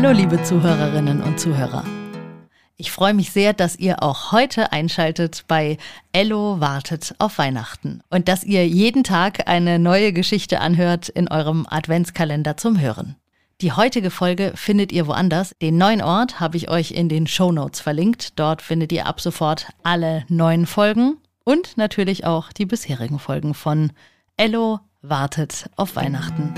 Hallo liebe Zuhörerinnen und Zuhörer. Ich freue mich sehr, dass ihr auch heute einschaltet bei Ello wartet auf Weihnachten und dass ihr jeden Tag eine neue Geschichte anhört in eurem Adventskalender zum Hören. Die heutige Folge findet ihr woanders. Den neuen Ort habe ich euch in den Show Notes verlinkt. Dort findet ihr ab sofort alle neuen Folgen und natürlich auch die bisherigen Folgen von Ello wartet auf Weihnachten.